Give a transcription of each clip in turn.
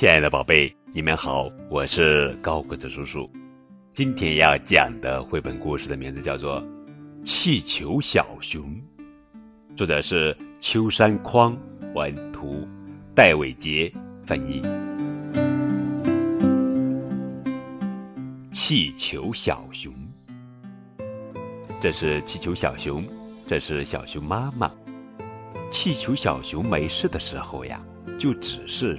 亲爱的宝贝你们好我是高个子叔叔。今天要讲的绘本故事的名字叫做气球小熊作者是秋山匡文图戴伟杰翻译。气球小熊。这是气球小熊这是小熊妈妈。气球小熊没事的时候呀就只是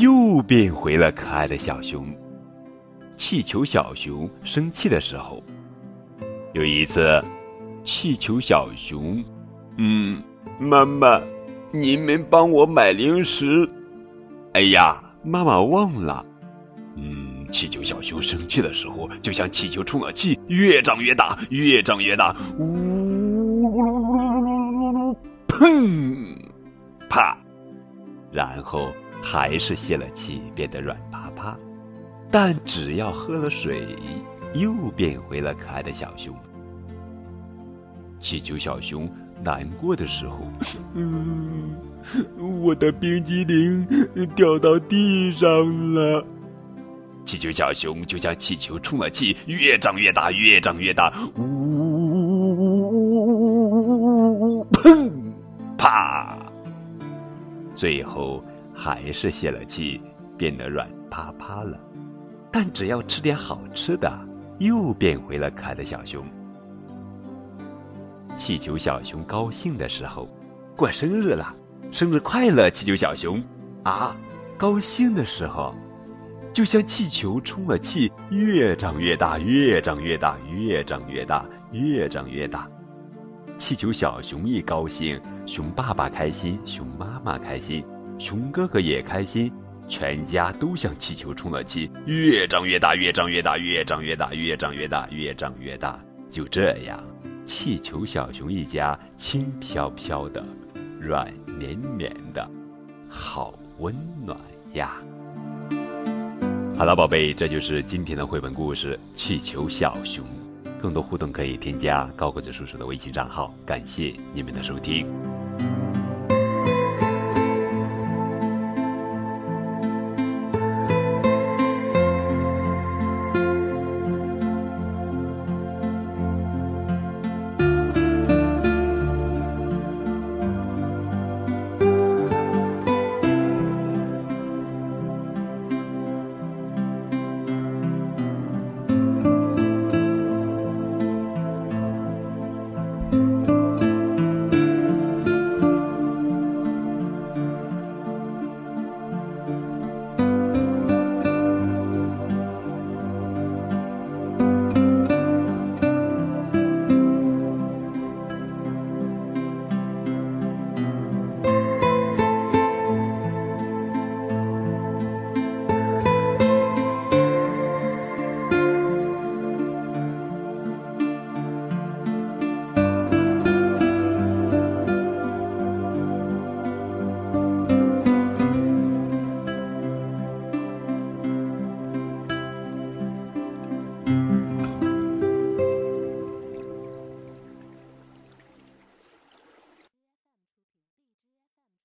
又变回了可爱的小熊。气球小熊生气的时候，有一次，气球小熊，嗯，妈妈，您没帮我买零食。哎呀，妈妈忘了。嗯，气球小熊生气的时候，就像气球充了气，越长越大，越长越大，呜噜噜噜噜噜噜，砰，啪，然后还是泄了气，变得软趴趴。但只要喝了水，又变回了可爱的小熊。气球小熊难过的时候，嗯，我的冰激凌掉到地上了。气球小熊就像气球充了气，越长越大，越长越大，呜呜呜呜呜呜呜呜，砰，啪，最后还是泄了气，变得软趴趴了。但只要吃点好吃的，又变回了可爱的小熊。气球小熊高兴的时候，过生日了，生日快乐，气球小熊！啊，高兴的时候，就像气球充了气，越长越大，越长越大，越长越大，越长越大。气球小熊一高兴，熊爸爸开心，熊妈妈开心，熊哥哥也开心。全家都像气球充了气，越长越大，越长越大，越长越大，越长越大，越长越大。就这样，气球小熊一家轻飘飘的，软绵绵的，好温暖呀！好了，宝贝，这就是今天的绘本故事《气球小熊》。更多互动可以添加高个子叔叔的微信账号。感谢你们的收听。